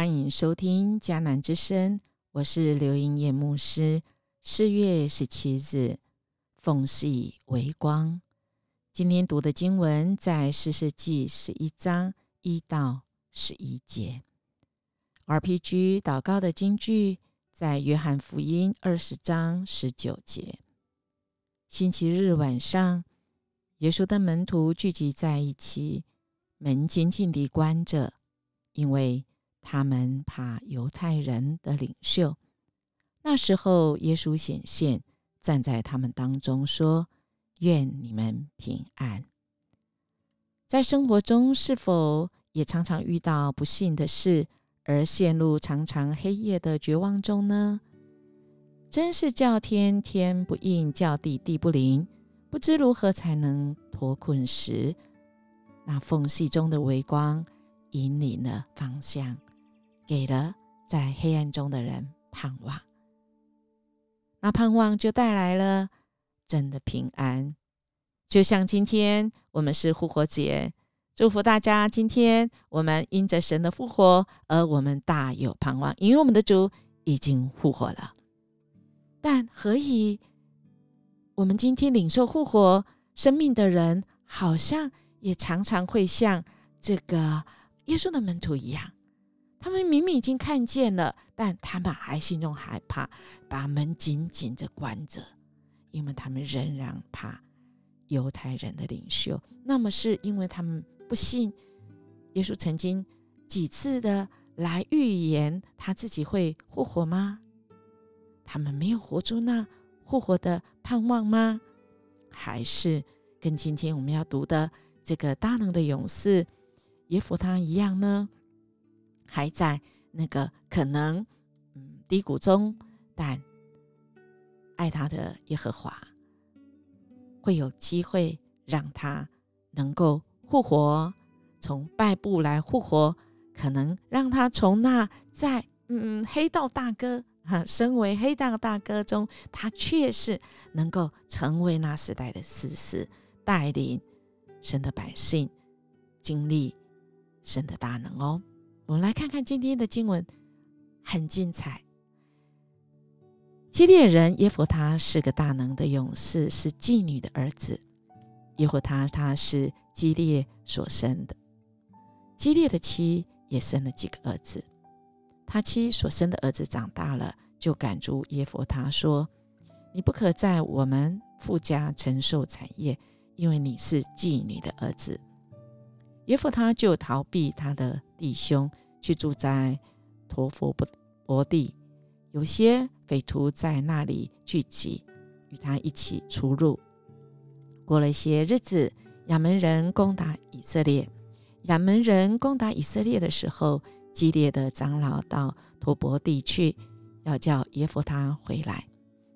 欢迎收听迦南之声，我是刘英叶牧师。四月十七日，奉系为光。今天读的经文在四世纪十一章一到十一节。RPG 祷告的经句在约翰福音二十章十九节。星期日晚上，耶稣的门徒聚集在一起，门紧紧地关着。因为他们怕犹太人的领袖。那时候，耶稣显现，站在他们当中，说：“愿你们平安。”在生活中，是否也常常遇到不幸的事，而陷入长长黑夜的绝望中呢？真是叫天天不应，叫地地不灵，不知如何才能脱困时，那缝隙中的微光。引领了方向，给了在黑暗中的人盼望。那盼望就带来了真的平安。就像今天我们是复活节，祝福大家。今天我们因着神的复活，而我们大有盼望，因为我们的主已经复活了。但何以我们今天领受复活生命的人，好像也常常会像这个？耶稣的门徒一样，他们明明已经看见了，但他们还心中害怕，把门紧紧的关着，因为他们仍然怕犹太人的领袖。那么，是因为他们不信耶稣曾经几次的来预言他自己会复活吗？他们没有活出那复活的盼望吗？还是跟今天我们要读的这个大能的勇士？耶夫他一样呢，还在那个可能嗯低谷中，但爱他的耶和华会有机会让他能够复活，从败部来复活，可能让他从那在嗯黑道大哥哈，身为黑道大哥中，他却是能够成为那时代的事实，带领神的百姓经历。神的大能哦，我们来看看今天的经文，很精彩。基列人耶弗他是个大能的勇士，是妓女的儿子。耶弗他他是基列所生的，基列的妻也生了几个儿子。他妻所生的儿子长大了，就赶住耶弗他说：“你不可在我们富家承受产业，因为你是妓女的儿子。”耶夫他就逃避他的弟兄，去住在陀佛伯伯地。有些匪徒在那里聚集，与他一起出入。过了一些日子，亚门人攻打以色列。亚门人攻打以色列的时候，激烈的长老到陀伯地去，要叫耶夫他回来，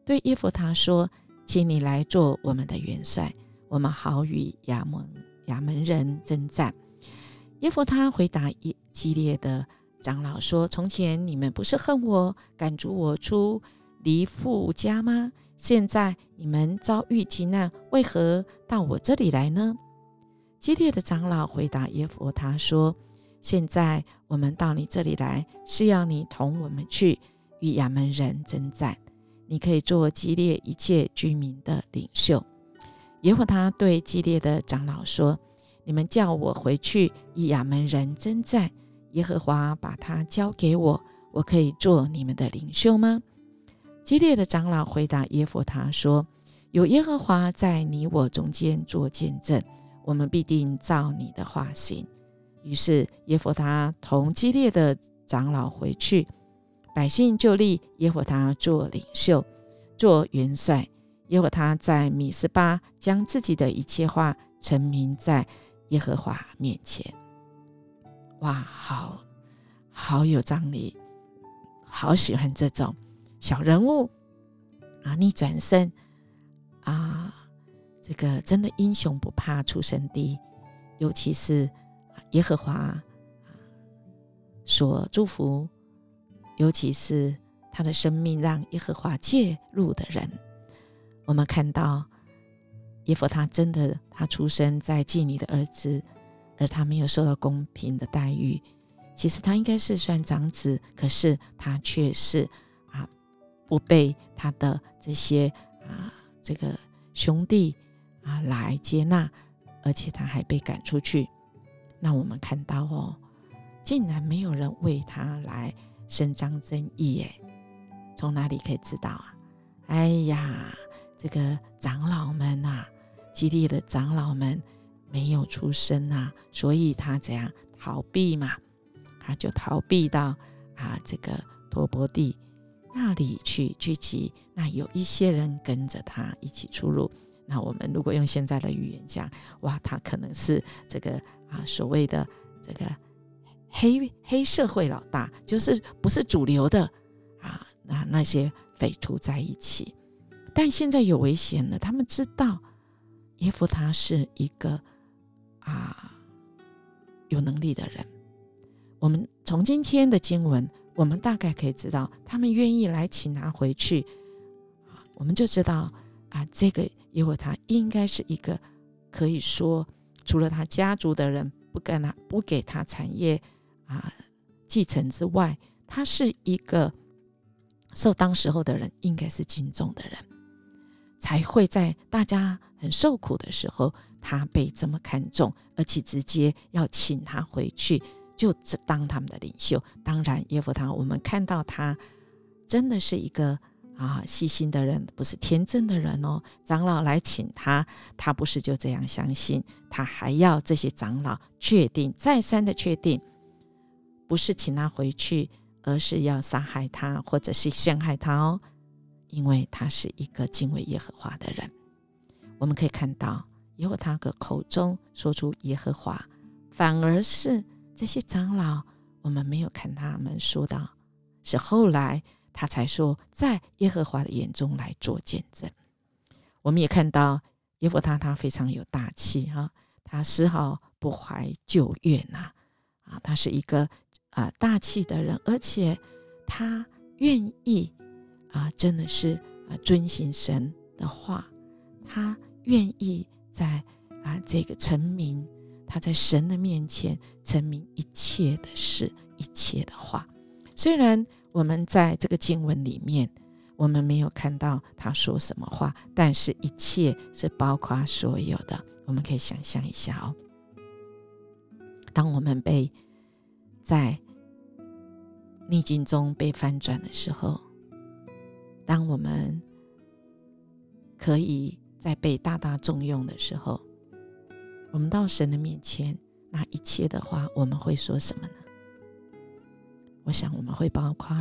对耶夫他说：“请你来做我们的元帅，我们好与亚门亚门人征战。”耶弗他回答一激烈的长老说：“从前你们不是恨我，赶逐我出离父家吗？现在你们遭遇急难，为何到我这里来呢？”激烈的长老回答耶弗他说：“现在我们到你这里来，是要你同我们去与亚门人征战。你可以做激烈一切居民的领袖。”耶弗他对激烈的长老说。你们叫我回去与亚门人征战，耶和华把他交给我，我可以做你们的领袖吗？激烈的长老回答耶弗他说：“有耶和华在你我中间做见证，我们必定照你的话行。”于是耶弗他同激烈的长老回去，百姓就立耶弗他做领袖，做元帅。耶和他在米斯巴将自己的一切话陈明在。耶和华面前，哇，好好有张力，好喜欢这种小人物啊！逆转身啊，这个真的英雄不怕出身低，尤其是耶和华所祝福，尤其是他的生命让耶和华介入的人，我们看到。耶弗他真的，他出生在妓女的儿子，而他没有受到公平的待遇，其实他应该是算长子，可是他却是啊不被他的这些啊这个兄弟啊来接纳，而且他还被赶出去。那我们看到哦，竟然没有人为他来伸张正义，耶，从哪里可以知道啊？哎呀，这个长老们呐，基地的长老们没有出声呐，所以他怎样逃避嘛？他就逃避到啊这个陀伯地那里去聚集。那有一些人跟着他一起出入。那我们如果用现在的语言讲，哇，他可能是这个啊所谓的这个黑黑社会老大，就是不是主流的啊。那那些匪徒在一起，但现在有危险了。他们知道耶夫他是一个啊有能力的人。我们从今天的经文，我们大概可以知道，他们愿意来请他回去，我们就知道啊，这个耶和他应该是一个可以说，除了他家族的人不跟他不给他产业啊继承之外，他是一个受当时候的人应该是敬重的人，才会在大家很受苦的时候，他被这么看重，而且直接要请他回去。就只当他们的领袖。当然，耶夫他，我们看到他真的是一个啊细心的人，不是天真的人哦。长老来请他，他不是就这样相信，他还要这些长老确定，再三的确定，不是请他回去，而是要杀害他，或者是陷害他哦。因为他是一个敬畏耶和华的人。我们可以看到，耶和他的口中说出耶和华，反而是。这些长老，我们没有看他们说到，是后来他才说，在耶和华的眼中来做见证。我们也看到耶和他，他非常有大气哈，他丝毫不怀旧怨呐，啊，他是一个啊大气的人，而且他愿意啊，真的是啊遵行神的话，他愿意在啊这个成名。他在神的面前证明一切的事，一切的话。虽然我们在这个经文里面，我们没有看到他说什么话，但是一切是包括所有的。我们可以想象一下哦，当我们被在逆境中被翻转的时候，当我们可以在被大大重用的时候。我们到神的面前，那一切的话，我们会说什么呢？我想我们会包括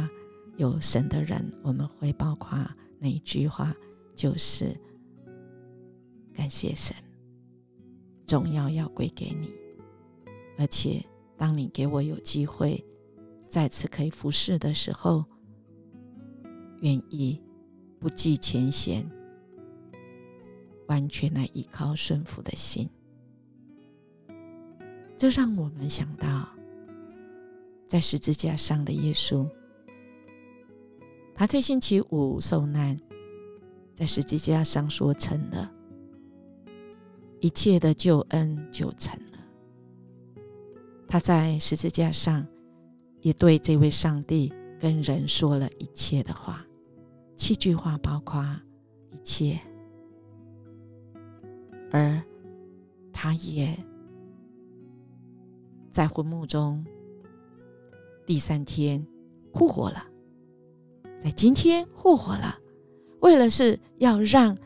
有神的人，我们会包括那一句话，就是感谢神，荣耀要归给你。而且，当你给我有机会再次可以服侍的时候，愿意不计前嫌，完全来依靠顺服的心。这让我们想到，在十字架上的耶稣，他在星期五受难，在十字架上说成了，一切的救恩就成了。他在十字架上也对这位上帝跟人说了一切的话，七句话包括一切，而他也。在昏墓中，第三天复活了，在今天复活了，为了是要让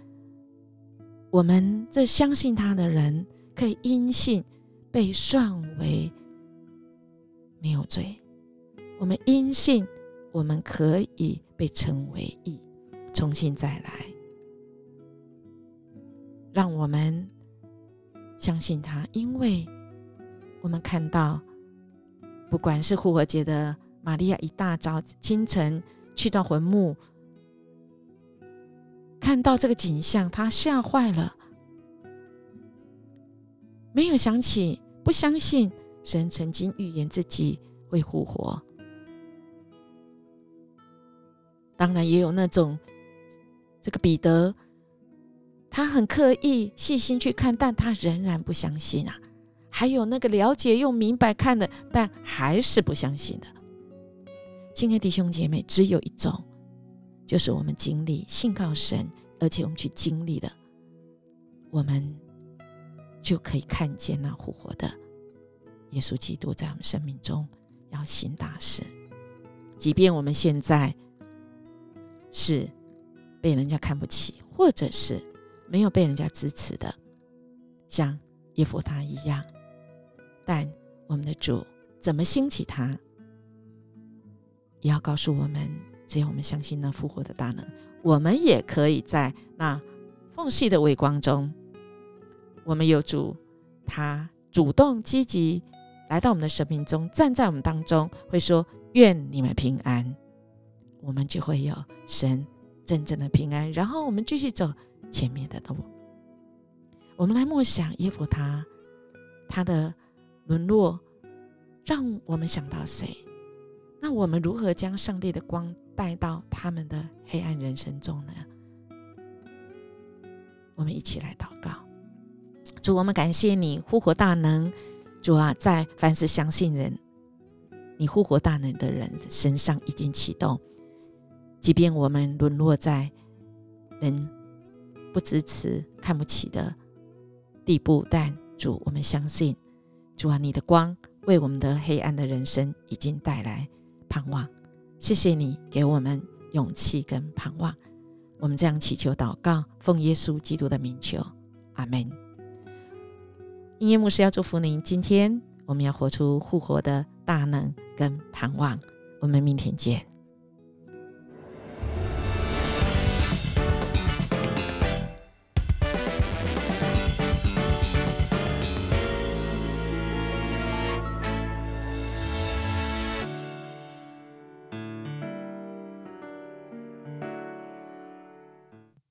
我们这相信他的人可以因信被算为没有罪，我们因信我们可以被称为义，重新再来，让我们相信他，因为。我们看到，不管是复活节的玛利亚，一大早清晨去到坟墓，看到这个景象，他吓坏了，没有想起，不相信神曾经预言自己会复活。当然，也有那种这个彼得，他很刻意细心去看，但他仍然不相信啊。还有那个了解又明白看的，但还是不相信的。亲爱的弟兄姐妹，只有一种，就是我们经历信靠神，而且我们去经历的，我们就可以看见那复活的耶稣基督在我们生命中要行大事。即便我们现在是被人家看不起，或者是没有被人家支持的，像耶夫他一样，但我们的主怎么兴起他，也要告诉我们：只要我们相信那复活的大能，我们也可以在那缝隙的微光中，我们有主，他主动积极来到我们的生命中，站在我们当中，会说。愿你们平安，我们就会有神真正的平安。然后我们继续走前面的路。我们来默想耶夫他他的沦落，让我们想到谁？那我们如何将上帝的光带到他们的黑暗人生中呢？我们一起来祷告：主，我们感谢你复活大能。主啊，在凡是相信人。你复活大能的人身上已经启动，即便我们沦落在人不支持、看不起的地步，但主，我们相信，主啊，你的光为我们的黑暗的人生已经带来盼望。谢谢你给我们勇气跟盼望。我们这样祈求祷告，奉耶稣基督的名求，阿门。音乐牧师要祝福您，今天我们要活出复活的大能。跟盼望，我们明天见。